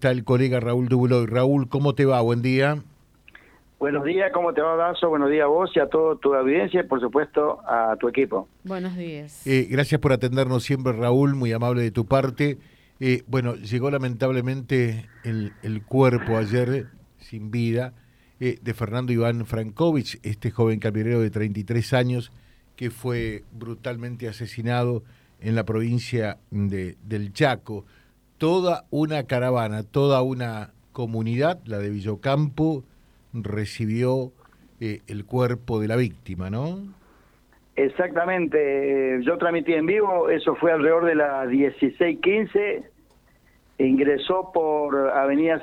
Está el colega Raúl Dubuloy. Raúl, ¿cómo te va? Buen día. Buenos días, ¿cómo te va, Dazo? Buenos días a vos y a toda tu audiencia y, por supuesto, a tu equipo. Buenos días. Eh, gracias por atendernos siempre, Raúl, muy amable de tu parte. Eh, bueno, llegó lamentablemente el, el cuerpo ayer, sin vida, eh, de Fernando Iván Frankovich, este joven camionero de 33 años que fue brutalmente asesinado en la provincia de, del Chaco toda una caravana, toda una comunidad, la de Villocampo, recibió eh, el cuerpo de la víctima, ¿no? Exactamente, yo transmití en vivo, eso fue alrededor de las 16:15, ingresó por Avenida,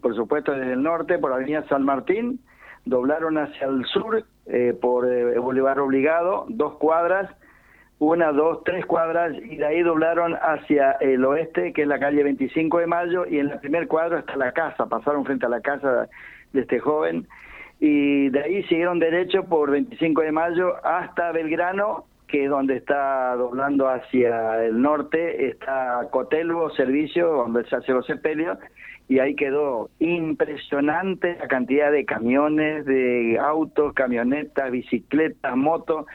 por supuesto desde el norte, por Avenida San Martín, doblaron hacia el sur eh, por eh, Boulevard Obligado, dos cuadras, una, dos, tres cuadras y de ahí doblaron hacia el oeste, que es la calle 25 de Mayo, y en la primer cuadro está la casa, pasaron frente a la casa de este joven, y de ahí siguieron derecho por 25 de Mayo hasta Belgrano, que es donde está doblando hacia el norte, está Cotelvo, servicio, donde se hace los sepelios, y ahí quedó impresionante la cantidad de camiones, de autos, camionetas, bicicletas, motos.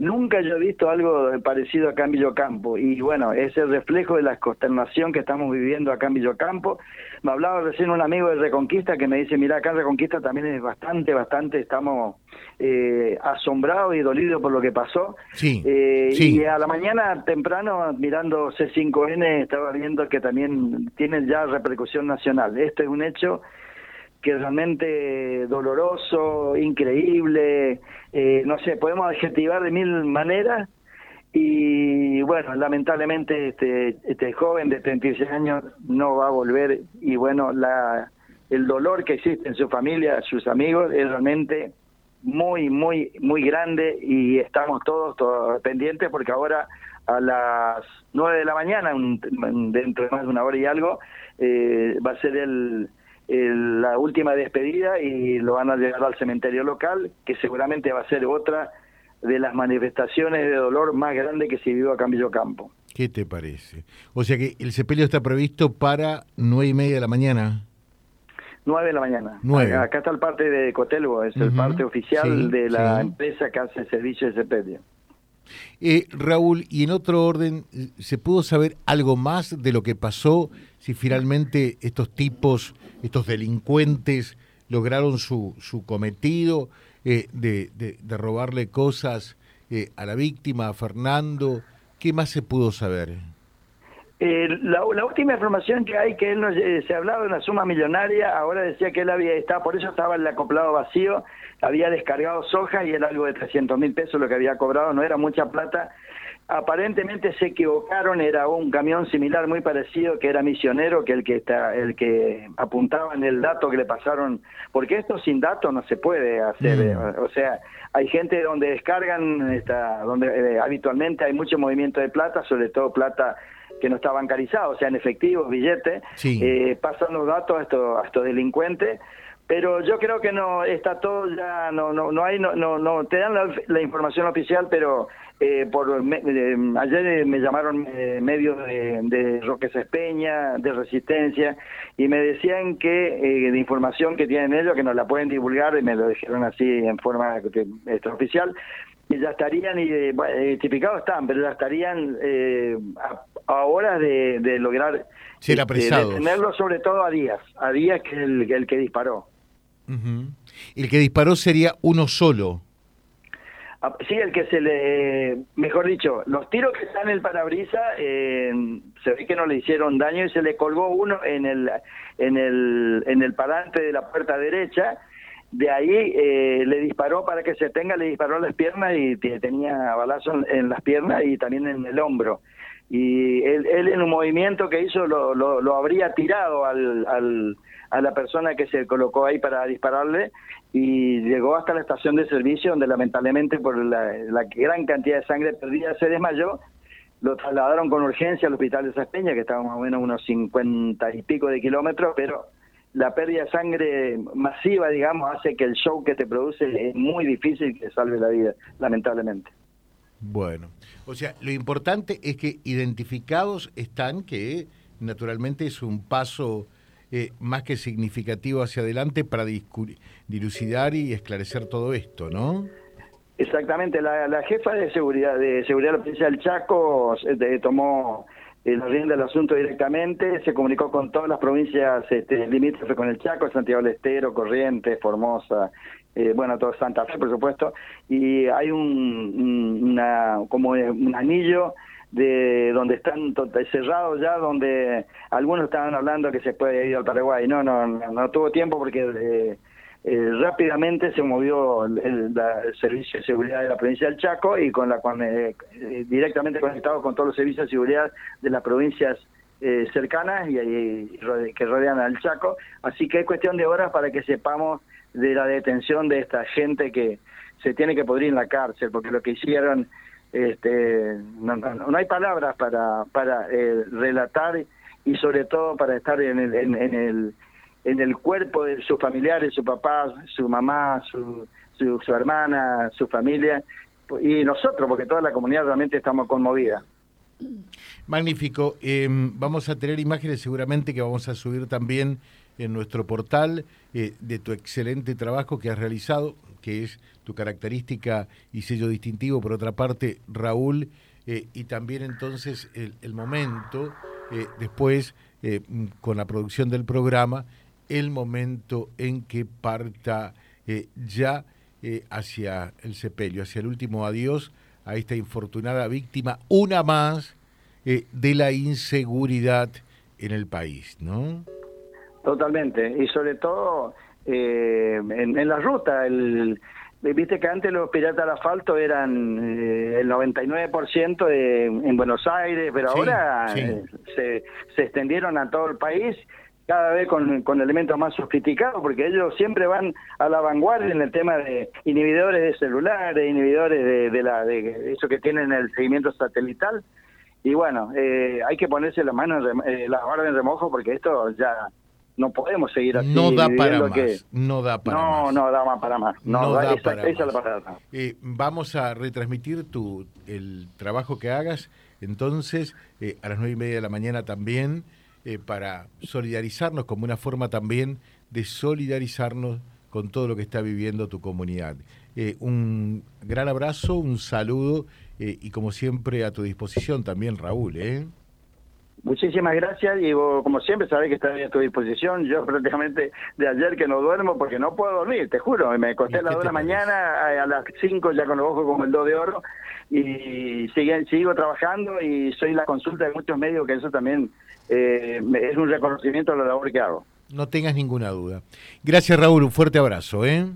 Nunca yo he visto algo parecido acá en Villocampo y bueno, es el reflejo de la consternación que estamos viviendo acá en Villocampo. Me hablaba recién un amigo de Reconquista que me dice, mira, acá en Reconquista también es bastante, bastante, estamos eh, asombrados y dolidos por lo que pasó. Sí, eh, sí. Y a la mañana temprano, mirando C5N, estaba viendo que también tiene ya repercusión nacional. Este es un hecho que realmente doloroso, increíble, eh, no sé, podemos adjetivar de mil maneras. Y bueno, lamentablemente este, este joven de 36 años no va a volver y bueno, la, el dolor que existe en su familia, sus amigos, es realmente muy, muy, muy grande y estamos todos, todos pendientes porque ahora a las 9 de la mañana, un, dentro de más de una hora y algo, eh, va a ser el, el, la última despedida y lo van a llevar al cementerio local, que seguramente va a ser otra de las manifestaciones de dolor más grandes que se vivió acá en Villocampo. ¿Qué te parece? O sea que el sepelio está previsto para nueve y media de la mañana. 9 de la mañana. 9. Acá está el parte de Cotelvo, es el parte oficial sí, de la sí. empresa que hace servicio de sepelio. Eh, Raúl, y en otro orden, ¿se pudo saber algo más de lo que pasó? Si finalmente estos tipos, estos delincuentes, lograron su, su cometido eh, de, de- de robarle cosas eh, a la víctima, a Fernando. ¿Qué más se pudo saber? Eh, la, la última información que hay, que él nos, eh, se hablaba de una suma millonaria, ahora decía que él había estado, por eso estaba el acoplado vacío, había descargado soja y era algo de 300 mil pesos lo que había cobrado, no era mucha plata. Aparentemente se equivocaron, era un camión similar muy parecido que era misionero, que el que está, el que apuntaba en el dato que le pasaron, porque esto sin datos no se puede hacer, Mm. eh, o sea, hay gente donde descargan, esta, donde eh, habitualmente hay mucho movimiento de plata, sobre todo plata que no está bancarizado, o sea, en efectivo, billete, Sí. eh, pasan los datos a estos, a estos delincuentes, pero yo creo que no está todo ya, no no no hay, no no, no te dan la, la información oficial, pero eh, por me- eh, ayer eh, me llamaron eh, medios de, de Roque Espeña, de Resistencia, y me decían que eh, de información que tienen ellos, que nos la pueden divulgar, y me lo dijeron así en forma extraoficial, y ya estarían, y eh, bueno, identificados están, pero ya estarían eh, a, a horas de, de lograr Ser este, detenerlo sobre todo a Díaz, a Díaz que es el, el que disparó. Ujú. El que disparó sería uno solo. Ah, Sí, el que se le, mejor dicho, los tiros que están en el parabrisa, eh, se ve que no le hicieron daño y se le colgó uno en el, en el, en el parante de la puerta derecha. De ahí eh, le disparó para que se tenga, le disparó las piernas y te- tenía balazo en, en las piernas y también en el hombro. Y él, él en un movimiento que hizo lo, lo, habría tirado al, a la persona que se colocó ahí para dispararle y llegó hasta la estación de servicio donde lamentablemente por la, la gran cantidad de sangre perdida se desmayó. Lo trasladaron con urgencia al hospital de Saspeña, que estaba más o menos unos 50 y pico de kilómetros, pero la pérdida de sangre masiva, digamos, hace que el show que te produce es muy difícil que salve la vida, lamentablemente. Bueno, o sea, lo importante es que identificados están que naturalmente es un paso eh, más que significativo hacia adelante para dilucidar y esclarecer todo esto, ¿no? Exactamente, la, jefa de seguridad de seguridad de la Chaco tomó la rienda del asunto directamente, se comunicó con todas las provincias este, limítrofes con el Chaco, Santiago del Estero, Corrientes, Formosa, eh, bueno, todo Santa Fe, por supuesto, y hay un, una, como un anillo de donde están cerrados ya, donde algunos estaban hablando que se puede ir al Paraguay. No, no, no, tuvo tiempo porque eh, eh, rápidamente se movió el, servicio de seguridad de la provincia del Chaco y con la con, directamente conectado con todos los servicios de seguridad de las provincias cercanas y, que rodean al Chaco. Así que es cuestión de horas para que sepamos de la detención de esta gente que se tiene que podrir en la cárcel, porque lo que hicieron, este, no, no, hay palabras para, para eh, relatar y sobre todo para estar en el, en, el, en el cuerpo de sus familiares, su papá, su mamá, su, su, hermana, su familia, y nosotros, porque toda la comunidad realmente estamos conmovida. Magnífico. Em, vamos a tener imágenes seguramente que vamos a subir también en nuestro portal eh, de tu excelente trabajo que has realizado, que es tu característica y sello distintivo, por otra parte, Raúl, eh, y también entonces el, momento, eh, después, con la producción del programa, el momento en que parta ya hacia el sepelio, hacia el último adiós a esta infortunada víctima, una más de la inseguridad en el país, ¿no? Totalmente, y sobre todo eh, en, la ruta, el, viste que antes los piratas al asfalto eran eh, el 99% de, en Buenos Aires, pero ahora eh, se, se extendieron a todo el país cada vez con, con, elementos más sofisticados, porque ellos siempre van a la vanguardia en el tema de inhibidores de celulares, inhibidores de, de la de eso que tienen el seguimiento satelital. Y bueno, eh, hay que ponerse la mano en, la guardia en remojo porque esto ya no podemos seguir así. No da para más. no da para no, más. No, da más para más. No, da, para más. Eh, vamos a retransmitir tu, el trabajo que hagas, entonces, eh, a las nueve y media de la mañana también, eh, para solidarizarnos como una forma también de solidarizarnos con todo lo que está viviendo tu comunidad. un gran abrazo, un saludo y como siempre a tu disposición también, Raúl. ¿eh? Muchísimas gracias y como siempre sabes que estoy a tu disposición. Yo prácticamente de ayer que no duermo porque no puedo dormir, te juro. Me acosté a las 2 de la mañana, a, las 5 ya con los ojos como el 2 de oro y sigue, sigo trabajando y soy la consulta de muchos medios que eso también eh, es un reconocimiento de la labor que hago. No tengas ninguna duda. Gracias Raúl, un fuerte abrazo. ¿eh?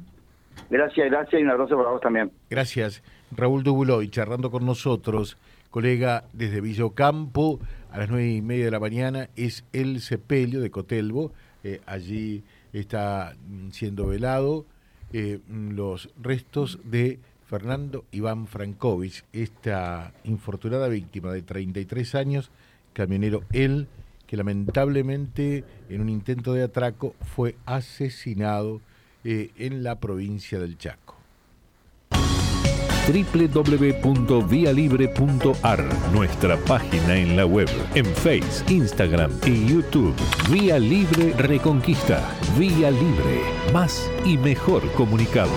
Gracias, gracias y un abrazo para vos también. Gracias. Raúl Dubuloy charlando con nosotros, colega desde Villocampo a las nueve y media de la mañana es el sepelio de Cotelbo. Eh, allí está mm, siendo velado eh, mm, los restos de Fernando Iván Frankovich, esta infortunada víctima de 33 años, camionero él, lamentablemente en un intento de atraco fue asesinado eh, en la provincia del Chaco www.vialibre.ar, nuestra página en la web, en Face, Instagram y YouTube. Vía Libre Reconquista. Vía Libre. Más y mejor comunicados.